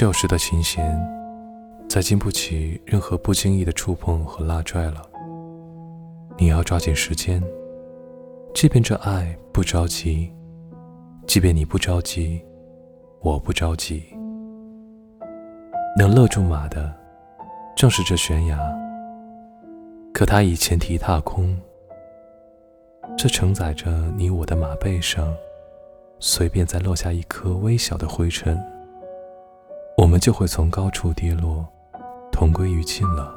锈蚀的琴弦，再经不起任何不经意的触碰和拉拽了。你要抓紧时间，即便这爱不着急，即便你不着急，我不着急。能勒住马的，正是这悬崖。可它已前蹄踏空，这承载着你我的马背上，随便再落下一颗微小的灰尘。我们就会从高处跌落，同归于尽了。